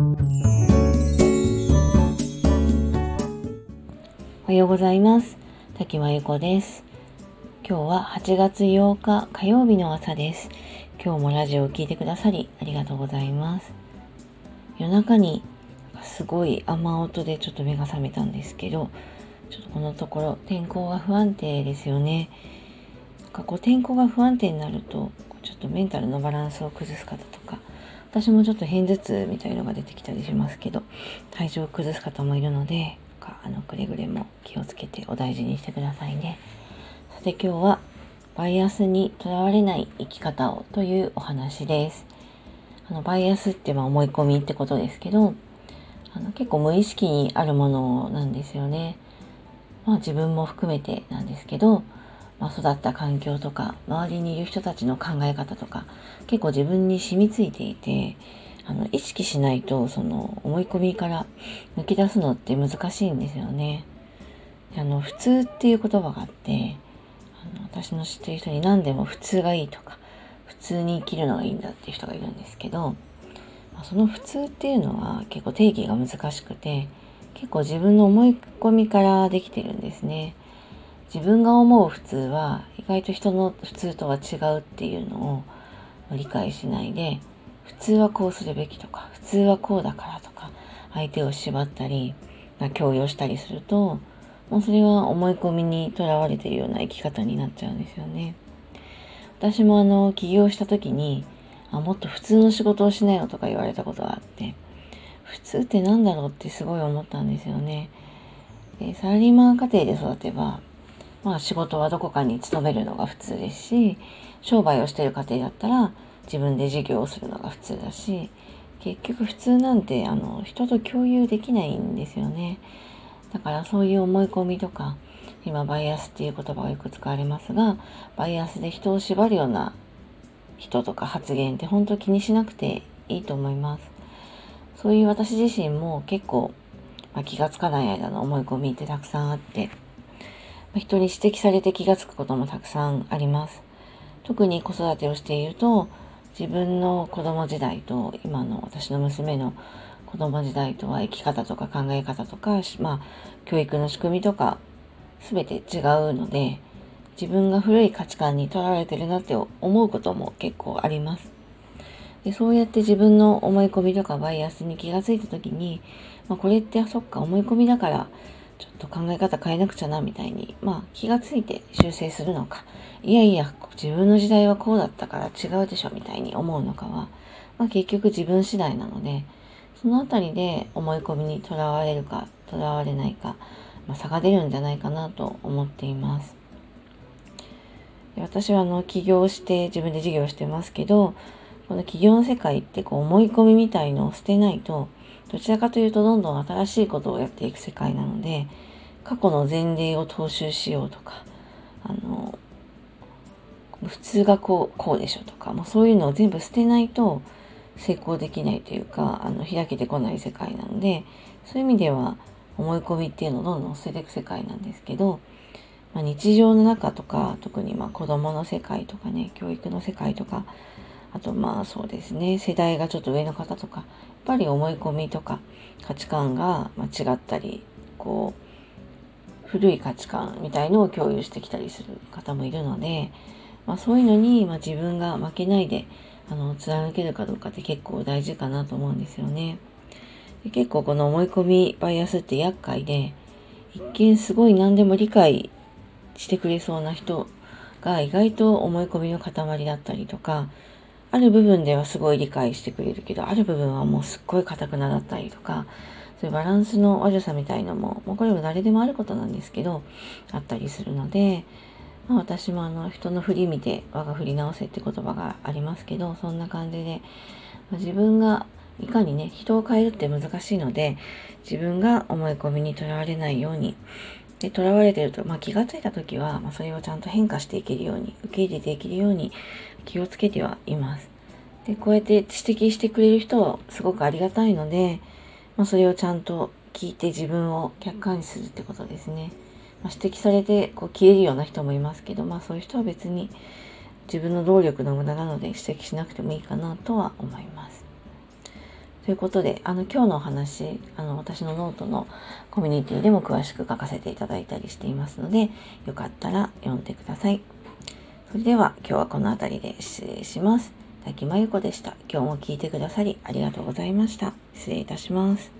おはようございます。滝真由子です。今日は8月8日火曜日の朝です。今日もラジオを聴いてくださりありがとうございます。夜中にすごい雨音でちょっと目が覚めたんですけどちょっとこのところ天候が不安定ですよね。こう天候が不安定になるとちょっとメンタルのバランスを崩す方私もちょっと偏頭痛みたいのが出てきたりしますけど体調を崩す方もいるのであのくれぐれも気をつけてお大事にしてくださいね。さて今日はバイアスにとらわれない生き方をというお話です。あのバイアスってまあ思い込みってことですけどあの結構無意識にあるものなんですよね。まあ自分も含めてなんですけどまあ、育った環境とか周りにいる人たちの考え方とか結構自分に染みついていてあの意識しないとその思い込みから抜け出すのって難しいんですよね。あの普通っていう言葉があってあの私の知ってる人に何でも普通がいいとか普通に生きるのがいいんだっていう人がいるんですけどまあその普通っていうのは結構定義が難しくて結構自分の思い込みからできてるんですね。自分が思う普通は意外と人の普通とは違うっていうのを理解しないで普通はこうするべきとか普通はこうだからとか相手を縛ったり強要したりするともうそれは思い込みにとらわれているような生き方になっちゃうんですよね。私もあの起業した時にあもっと普通の仕事をしなよとか言われたことがあって普通って何だろうってすごい思ったんですよね。でサラリーマン家庭で育てばまあ仕事はどこかに勤めるのが普通ですし、商売をしている家庭だったら自分で事業をするのが普通だし、結局普通なんてあの人と共有できないんですよね。だからそういう思い込みとか、今バイアスっていう言葉がよく使われますが、バイアスで人を縛るような人とか発言って本当気にしなくていいと思います。そういう私自身も結構、まあ、気がつかない間の思い込みってたくさんあって、人に指摘されて気がつくこともたくさんあります。特に子育てをしていると、自分の子供時代と今の私の娘の子供時代とは生き方とか考え方とか、まあ、教育の仕組みとか、全て違うので、自分が古い価値観にとらわれてるなって思うことも結構あります。でそうやって自分の思い込みとかバイアスに気がついた時に、まあ、これってそっか思い込みだからちょっと考え方変えなくちゃなみたいに、まあ気がついて修正するのか、いやいや、自分の時代はこうだったから違うでしょみたいに思うのかは、まあ結局自分次第なので、そのあたりで思い込みにとらわれるか、とらわれないか、まあ、差が出るんじゃないかなと思っています。私はあの起業して自分で事業してますけど、この起業の世界ってこう思い込みみたいのを捨てないと、どちらかというとどんどん新しいことをやっていく世界なので過去の前例を踏襲しようとかあの普通がこうこうでしょとかもうそういうのを全部捨てないと成功できないというかあの開けてこない世界なのでそういう意味では思い込みっていうのをどんどん捨てていく世界なんですけど、まあ、日常の中とか特にまあ子供の世界とかね教育の世界とかあとまあそうですね世代がちょっと上の方とかやっぱり思い込みとか価値観が違ったりこう古い価値観みたいのを共有してきたりする方もいるので、まあ、そういうのに、ま、自分が負けないであの貫けるかどうかって結構大事かなと思うんですよね。で結構この思い込みバイアスって厄介で一見すごい何でも理解してくれそうな人が意外と思い込みの塊だったりとかある部分ではすごい理解してくれるけど、ある部分はもうすっごい硬くなだったりとか、そういうバランスの悪さみたいのも、もうこれも誰でもあることなんですけど、あったりするので、まあ、私もあの人の振り見て我が振り直せって言葉がありますけど、そんな感じで、まあ、自分がいかにね、人を変えるって難しいので、自分が思い込みにとらわれないように、で、囚われてると、まあ、気がついた時は、まあ、それをちゃんと変化していけるように、受け入れていけるように気をつけてはいます。で、こうやって指摘してくれる人はすごくありがたいので、まあ、それをちゃんと聞いて自分を客観視するってことですね。まあ、指摘されてこう消えるような人もいますけど、まあそういう人は別に自分の労力の無駄なので指摘しなくてもいいかなとは思います。ということで、あの、今日のお話、あの、私のノートのコミュニティでも詳しく書かせていただいたりしていますので、よかったら読んでください。それでは、今日はこの辺りで失礼します。滝真由子でした。今日も聞いてくださりありがとうございました。失礼いたします。